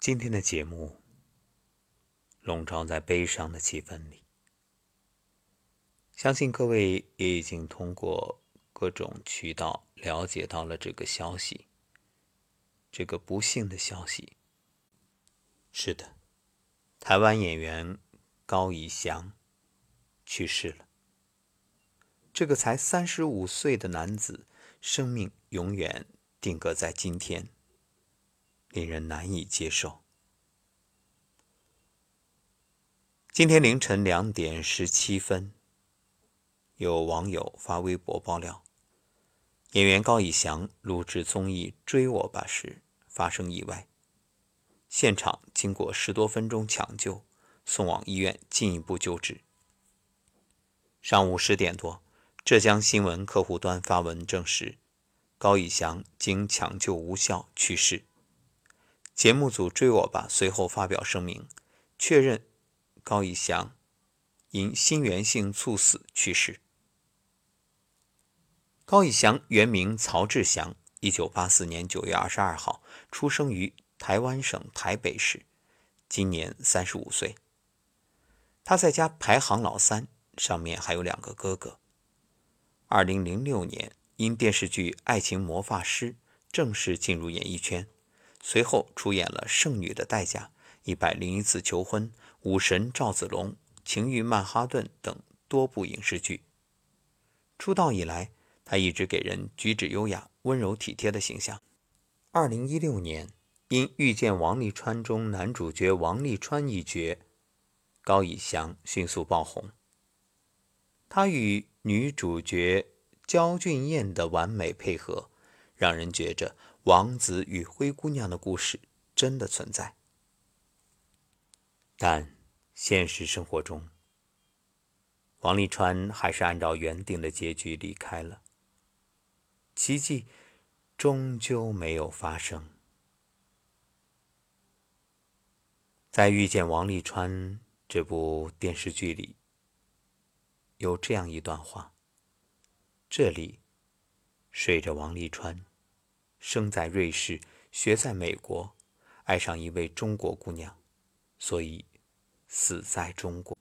今天的节目笼罩在悲伤的气氛里，相信各位也已经通过各种渠道了解到了这个消息，这个不幸的消息。是的，台湾演员高以翔去世了。这个才三十五岁的男子，生命永远定格在今天，令人难以接受。今天凌晨两点十七分，有网友发微博爆料，演员高以翔录制综艺《追我吧》时发生意外，现场经过十多分钟抢救，送往医院进一步救治。上午十点多。浙江新闻客户端发文证实，高以翔经抢救无效去世。节目组追我吧随后发表声明，确认高以翔因心源性猝死去世。高以翔原名曹志祥，一九八四年九月二十二号出生于台湾省台北市，今年三十五岁。他在家排行老三，上面还有两个哥哥。二零零六年，因电视剧《爱情魔法师》正式进入演艺圈，随后出演了《剩女的代价》《一百零一次求婚》《武神赵子龙》《情欲曼哈顿》等多部影视剧。出道以来，他一直给人举止优雅、温柔体贴的形象。二零一六年，因《遇见王沥川》中男主角王沥川一角，高以翔迅速爆红。他与女主角焦俊艳的完美配合，让人觉着王子与灰姑娘的故事真的存在。但现实生活中，王沥川还是按照原定的结局离开了。奇迹终究没有发生。在《遇见王沥川》这部电视剧里。有这样一段话：这里睡着王沥川，生在瑞士，学在美国，爱上一位中国姑娘，所以死在中国。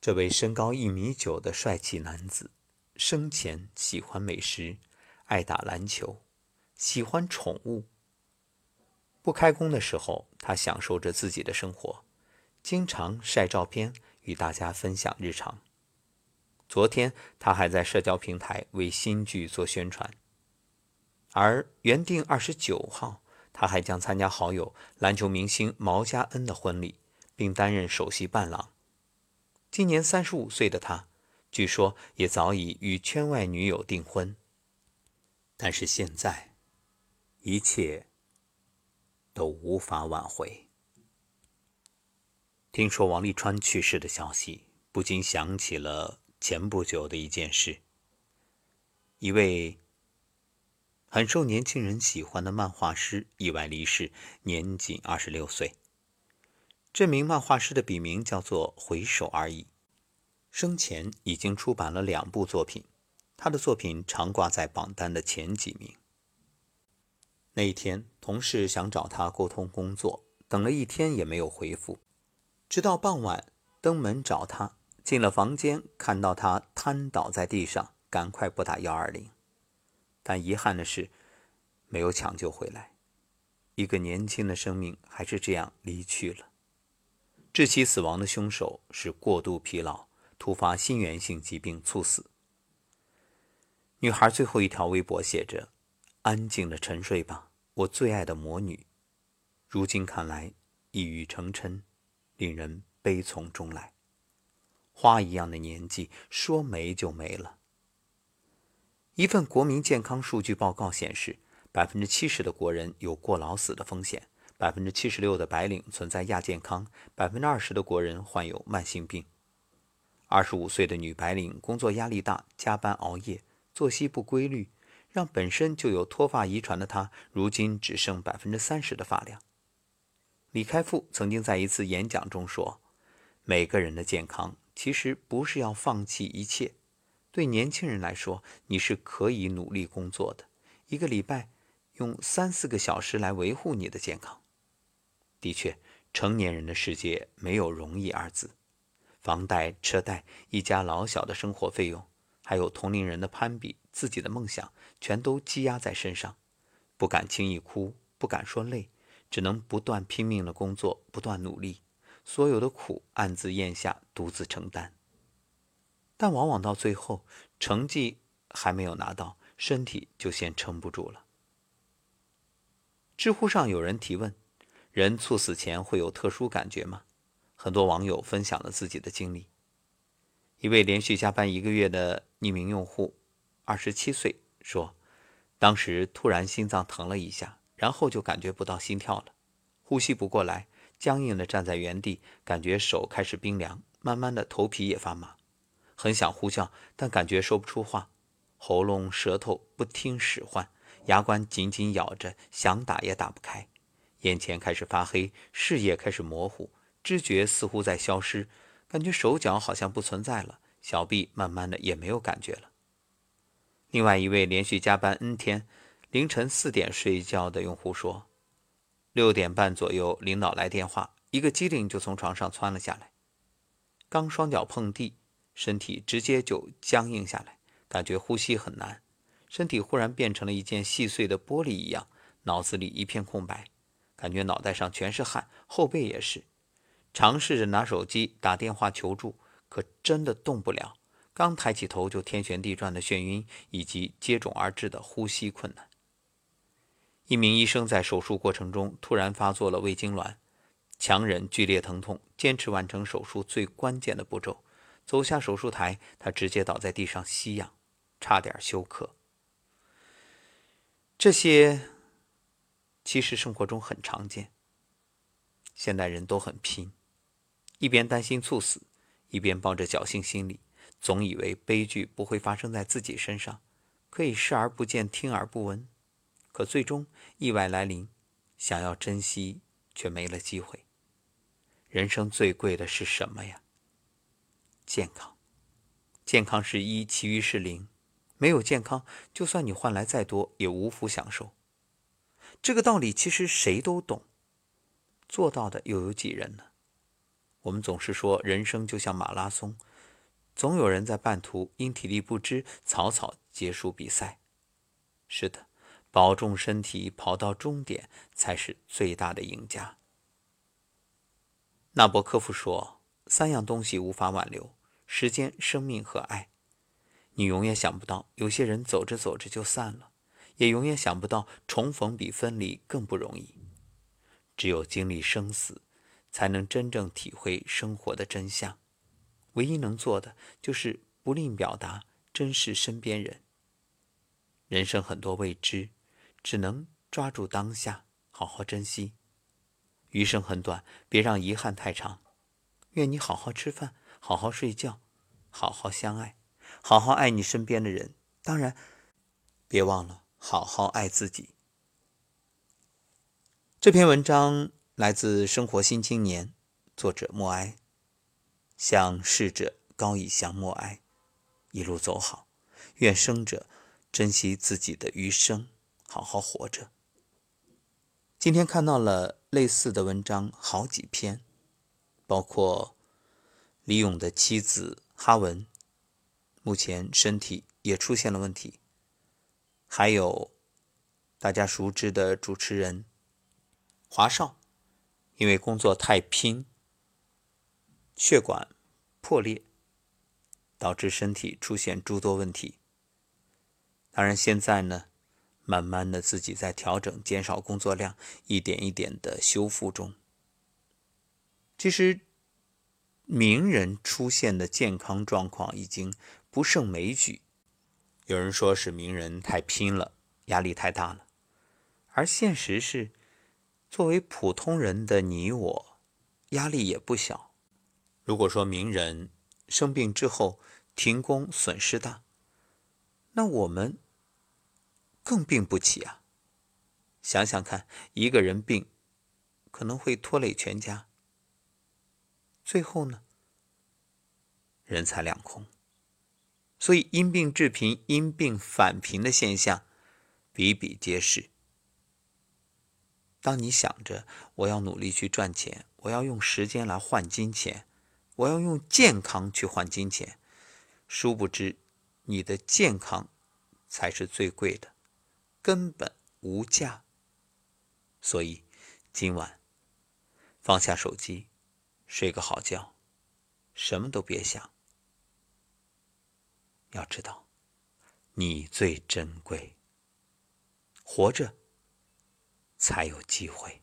这位身高一米九的帅气男子，生前喜欢美食，爱打篮球，喜欢宠物。不开工的时候，他享受着自己的生活，经常晒照片与大家分享日常。昨天，他还在社交平台为新剧做宣传。而原定二十九号，他还将参加好友篮球明星毛家恩的婚礼，并担任首席伴郎。今年三十五岁的他，据说也早已与圈外女友订婚。但是现在，一切都无法挽回。听说王沥川去世的消息，不禁想起了。前不久的一件事，一位很受年轻人喜欢的漫画师意外离世，年仅二十六岁。这名漫画师的笔名叫做“回首而已”，生前已经出版了两部作品，他的作品常挂在榜单的前几名。那一天，同事想找他沟通工作，等了一天也没有回复，直到傍晚登门找他。进了房间，看到他瘫倒在地上，赶快拨打幺二零。但遗憾的是，没有抢救回来。一个年轻的生命还是这样离去了。致其死亡的凶手是过度疲劳、突发心源性疾病猝死。女孩最后一条微博写着：“安静的沉睡吧，我最爱的魔女。”如今看来，一语成谶，令人悲从中来。花一样的年纪，说没就没了。一份国民健康数据报告显示，百分之七十的国人有过劳死的风险，百分之七十六的白领存在亚健康，百分之二十的国人患有慢性病。二十五岁的女白领工作压力大，加班熬夜，作息不规律，让本身就有脱发遗传的她，如今只剩百分之三十的发量。李开复曾经在一次演讲中说：“每个人的健康。”其实不是要放弃一切，对年轻人来说，你是可以努力工作的。一个礼拜用三四个小时来维护你的健康，的确，成年人的世界没有容易二字，房贷、车贷、一家老小的生活费用，还有同龄人的攀比、自己的梦想，全都积压在身上，不敢轻易哭，不敢说累，只能不断拼命的工作，不断努力，所有的苦暗自咽下，独自承担。但往往到最后，成绩还没有拿到，身体就先撑不住了。知乎上有人提问：“人猝死前会有特殊感觉吗？”很多网友分享了自己的经历。一位连续加班一个月的匿名用户，二十七岁，说：“当时突然心脏疼了一下，然后就感觉不到心跳了，呼吸不过来，僵硬的站在原地，感觉手开始冰凉，慢慢的头皮也发麻，很想呼叫，但感觉说不出话，喉咙、舌头不听使唤。”牙关紧紧咬着，想打也打不开，眼前开始发黑，视野开始模糊，知觉似乎在消失，感觉手脚好像不存在了，小臂慢慢的也没有感觉了。另外一位连续加班 N 天，凌晨四点睡觉的用户说，六点半左右领导来电话，一个机灵就从床上窜了下来，刚双脚碰地，身体直接就僵硬下来，感觉呼吸很难。身体忽然变成了一件细碎的玻璃一样，脑子里一片空白，感觉脑袋上全是汗，后背也是。尝试着拿手机打电话求助，可真的动不了。刚抬起头就天旋地转的眩晕，以及接踵而至的呼吸困难。一名医生在手术过程中突然发作了胃痉挛，强忍剧烈疼痛，坚持完成手术最关键的步骤。走下手术台，他直接倒在地上吸氧，差点休克。这些其实生活中很常见。现代人都很拼，一边担心猝死，一边抱着侥幸心理，总以为悲剧不会发生在自己身上，可以视而不见、听而不闻。可最终意外来临，想要珍惜却没了机会。人生最贵的是什么呀？健康，健康是一，其余是零。没有健康，就算你换来再多，也无福享受。这个道理其实谁都懂，做到的又有几人呢？我们总是说人生就像马拉松，总有人在半途因体力不支草草结束比赛。是的，保重身体，跑到终点才是最大的赢家。纳博科夫说：“三样东西无法挽留：时间、生命和爱。”你永远想不到，有些人走着走着就散了，也永远想不到重逢比分离更不容易。只有经历生死，才能真正体会生活的真相。唯一能做的，就是不吝表达，珍视身边人。人生很多未知，只能抓住当下，好好珍惜。余生很短，别让遗憾太长。愿你好好吃饭，好好睡觉，好好相爱。好好爱你身边的人，当然，别忘了好好爱自己。这篇文章来自《生活新青年》，作者莫哀。向逝者高以翔默哀，一路走好。愿生者珍惜自己的余生，好好活着。今天看到了类似的文章好几篇，包括李咏的妻子哈文。目前身体也出现了问题，还有大家熟知的主持人华少，因为工作太拼，血管破裂，导致身体出现诸多问题。当然，现在呢，慢慢的自己在调整，减少工作量，一点一点的修复中。其实，名人出现的健康状况已经。不胜枚举，有人说是名人太拼了，压力太大了，而现实是，作为普通人的你我，压力也不小。如果说名人生病之后停工损失大，那我们更病不起啊！想想看，一个人病，可能会拖累全家，最后呢，人财两空。所以，因病致贫、因病返贫的现象比比皆是。当你想着我要努力去赚钱，我要用时间来换金钱，我要用健康去换金钱，殊不知你的健康才是最贵的，根本无价。所以今晚放下手机，睡个好觉，什么都别想。要知道，你最珍贵，活着才有机会。